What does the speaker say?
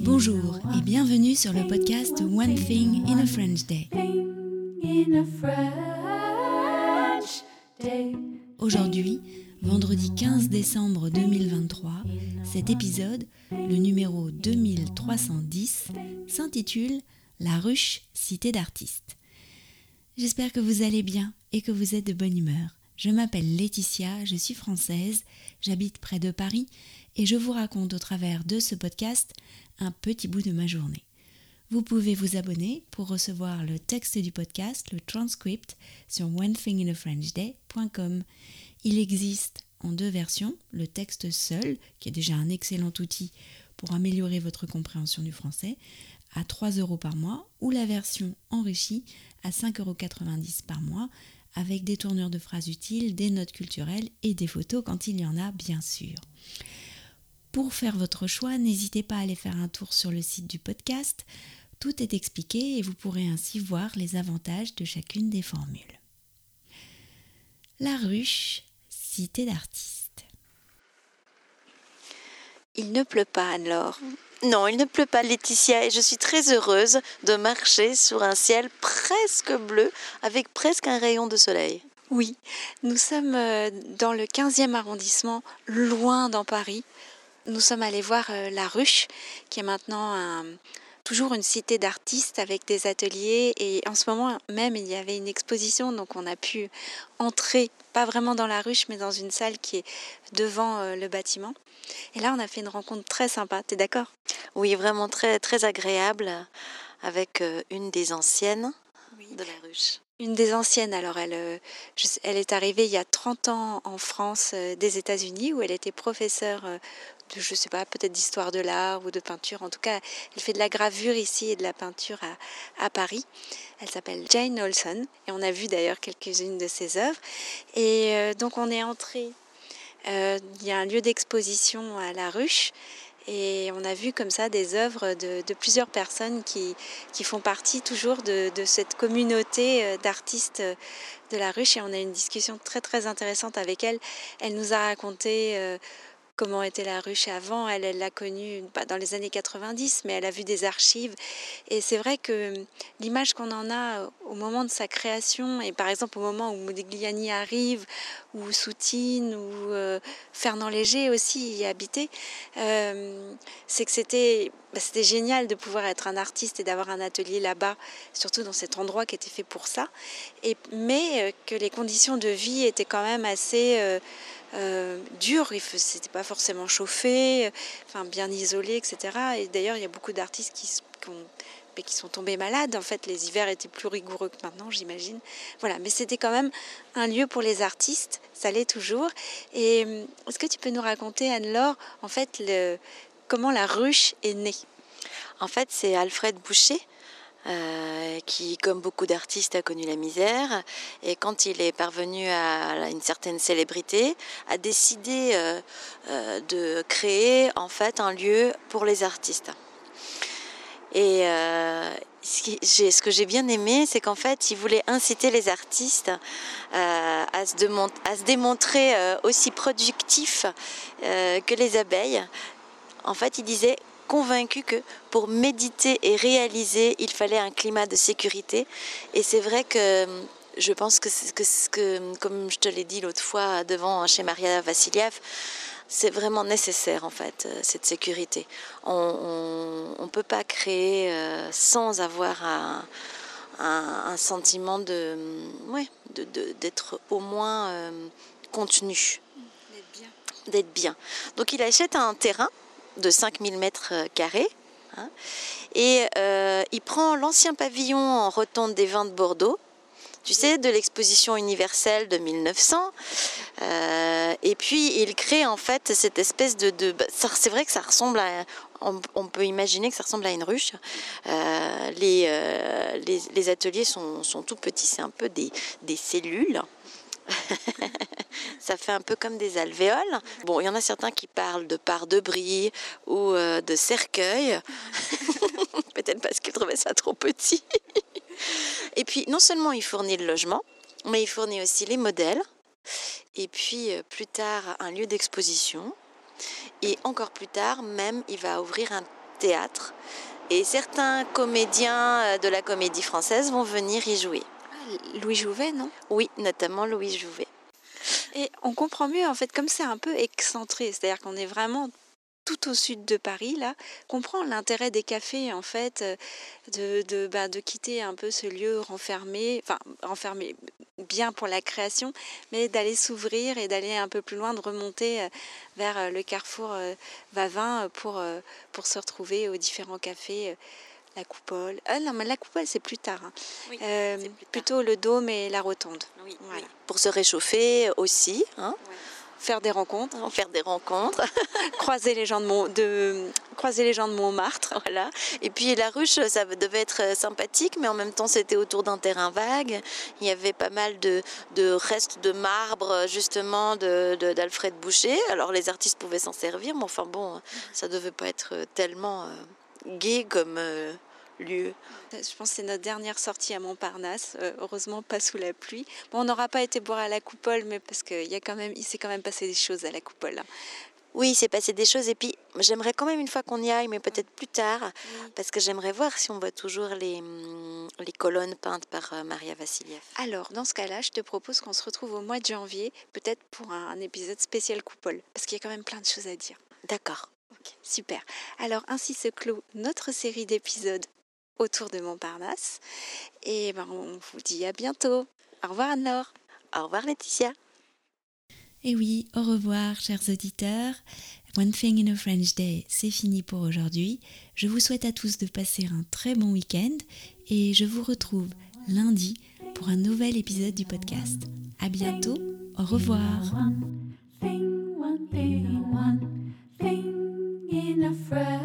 Bonjour et bienvenue sur le podcast One Thing in a French Day. Aujourd'hui, vendredi 15 décembre 2023, cet épisode, le numéro 2310, s'intitule La ruche cité d'artistes. J'espère que vous allez bien et que vous êtes de bonne humeur. Je m'appelle Laetitia, je suis française, j'habite près de Paris et je vous raconte au travers de ce podcast un petit bout de ma journée. Vous pouvez vous abonner pour recevoir le texte du podcast, le transcript, sur onethinginafrenchday.com. Il existe en deux versions, le texte seul, qui est déjà un excellent outil pour améliorer votre compréhension du français, à 3 euros par mois, ou la version enrichie à 5,90 euros par mois, avec des tournures de phrases utiles, des notes culturelles et des photos quand il y en a, bien sûr. Pour faire votre choix, n'hésitez pas à aller faire un tour sur le site du podcast. Tout est expliqué et vous pourrez ainsi voir les avantages de chacune des formules. La ruche, cité d'artistes. Il ne pleut pas, alors. Non, il ne pleut pas, Laetitia, et je suis très heureuse de marcher sur un ciel presque bleu, avec presque un rayon de soleil. Oui, nous sommes euh, dans le 15e arrondissement, loin dans Paris. Nous sommes allés voir euh, La Ruche, qui est maintenant un, toujours une cité d'artistes avec des ateliers. Et en ce moment même, il y avait une exposition, donc on a pu entrer, pas vraiment dans la ruche, mais dans une salle qui est devant euh, le bâtiment. Et là, on a fait une rencontre très sympa. T'es d'accord? Oui, vraiment très, très agréable avec euh, une des anciennes de la ruche. Une des anciennes, alors elle, euh, elle est arrivée il y a 30 ans en France des États-Unis où elle était professeure de, je sais pas, peut-être d'histoire de l'art ou de peinture. En tout cas, elle fait de la gravure ici et de la peinture à, Paris. Elle s'appelle Jane Olson et on a vu d'ailleurs quelques-unes de ses œuvres. Et euh, donc on est entré, euh, il y a un lieu d'exposition à la ruche et on a vu comme ça des œuvres de, plusieurs personnes qui, font partie toujours de, de cette communauté euh, d'artistes de la ruche. Et on a eu une discussion très très intéressante avec elle. Elle nous a raconté comment était la ruche avant. Elle, l'a connue pas dans les années 90, mais elle a vu des archives. Et c'est vrai que l'image qu'on en a au moment de sa création, et par exemple au moment où Modigliani arrive, ou Soutine, ou euh, Fernand Léger aussi y habitait, euh, c'est que c'était bah, c'était génial de pouvoir être un artiste et d'avoir un atelier là-bas, surtout dans cet endroit qui était fait pour ça. Et, mais euh, que les conditions de vie étaient quand même assez euh, dur, c'était pas forcément chauffé, enfin bien isolé, etc. Et d'ailleurs, il y a beaucoup d'artistes qui, sont tombés malades. En fait, les hivers étaient plus rigoureux que maintenant, j'imagine. Voilà, mais c'était quand même un lieu pour les artistes, ça l'est toujours. Et euh, est-ce que tu peux nous raconter, Anne-Laure, en fait, le, comment la ruche est née? En fait, c'est Alfred Boucher euh, qui, comme beaucoup d'artistes, a connu la misère. Et quand il est parvenu à une certaine célébrité, a décidé euh, euh, de créer en fait un lieu pour les artistes. Et ce, que j'ai bien aimé, c'est qu'en fait, il voulait inciter les artistes à, se démontrer aussi productifs que les abeilles. En fait, il disait convaincu que pour méditer et réaliser, il fallait un climat de sécurité. Et c'est vrai que je pense que, que, que comme je te l'ai dit l'autre fois devant chez Maria Vassiliev, c'est vraiment nécessaire en fait, euh, cette sécurité. On ne peut pas créer euh, sans avoir un, un, sentiment de, ouais, d'être au moins euh, contenu. D'être bien. Donc il achète un terrain de 5000 mètres euh, carrés. Hein. et euh, il prend l'ancien pavillon en rotonde des vins de Bordeaux, tu sais, de l'exposition universelle de 1900. Euh, et puis il crée en fait cette espèce de. bah, c'est vrai que ça ressemble à. On, peut imaginer que ça ressemble à une ruche. les, les, ateliers sont, sont tout petits, c'est un peu des, des cellules. ça fait un peu comme des alvéoles. Bon, il y en a certains qui parlent de part de bris ou euh, de cercueil. Peut-être parce qu'ils trouvaient ça trop petit. Et puis, non seulement il fournit le logement, mais il fournit aussi les modèles. Et puis, euh, plus tard, un lieu d'exposition. Et encore plus tard, même, il va ouvrir un théâtre. Et certains comédiens euh, de la comédie française vont venir y jouer. Ah, Louis Jouvet, non? Oui, notamment Louis Jouvet. Et on comprend mieux, en fait, comme c'est un peu excentré, c'est-à-dire qu'on est vraiment tout au sud de Paris, là, comprend l'intérêt des cafés, en fait, euh, de, de, bah, de, quitter un peu ce lieu renfermé, enfin, renfermé bien pour la création, mais d'aller s'ouvrir et d'aller un peu plus loin, de remonter euh, vers euh, le carrefour Vavin pour, pour se retrouver aux différents cafés. La coupole. Ah non, mais la coupole, c'est plus tard. Hein. Oui, euh, plus tard. Plutôt le dôme et la rotonde. Oui, voilà. oui. Pour se réchauffer aussi. Hein. Ouais faire des rencontres. Faire des rencontres. croiser, les gens de Mont, de, croiser les gens de Montmartre. Voilà. Et puis la ruche, ça devait être sympathique, mais en même temps, c'était autour d'un terrain vague. Il y avait pas mal de, de restes de marbre, justement, d'Alfred de, Boucher. Alors les artistes pouvaient s'en servir, mais enfin bon, ça devait pas être tellement euh, gai comme. Euh, lieu. Je pense que c'est notre dernière sortie à Montparnasse. Euh, heureusement, pas sous la pluie. Bon, on n'aura pas été boire à la coupole, mais parce qu'il y a quand même, il s'est quand même passé des choses à la coupole. Hein. Oui, il s'est passé des choses et puis j'aimerais quand même une fois qu'on y aille, mais peut-être plus tard, oui. parce que j'aimerais voir si on voit toujours les, mm, les colonnes peintes par euh, Maria Vassiliev. Alors, dans ce cas-là, je te propose qu'on se retrouve au mois de janvier, peut-être pour un, un épisode spécial coupole, parce qu'il y a quand même plein de choses à dire. D'accord. Super. Alors, ainsi se clôt notre série d'épisodes autour de Montparnasse. Et ben, on vous dit à bientôt. Au revoir Anne-Laure. Au revoir Laetitia. Et oui, au revoir chers auditeurs. One Thing in a French Day, c'est fini pour aujourd'hui. Je vous souhaite à tous de passer un très bon week-end et je vous retrouve lundi pour un nouvel épisode du podcast. À bientôt. Au revoir. One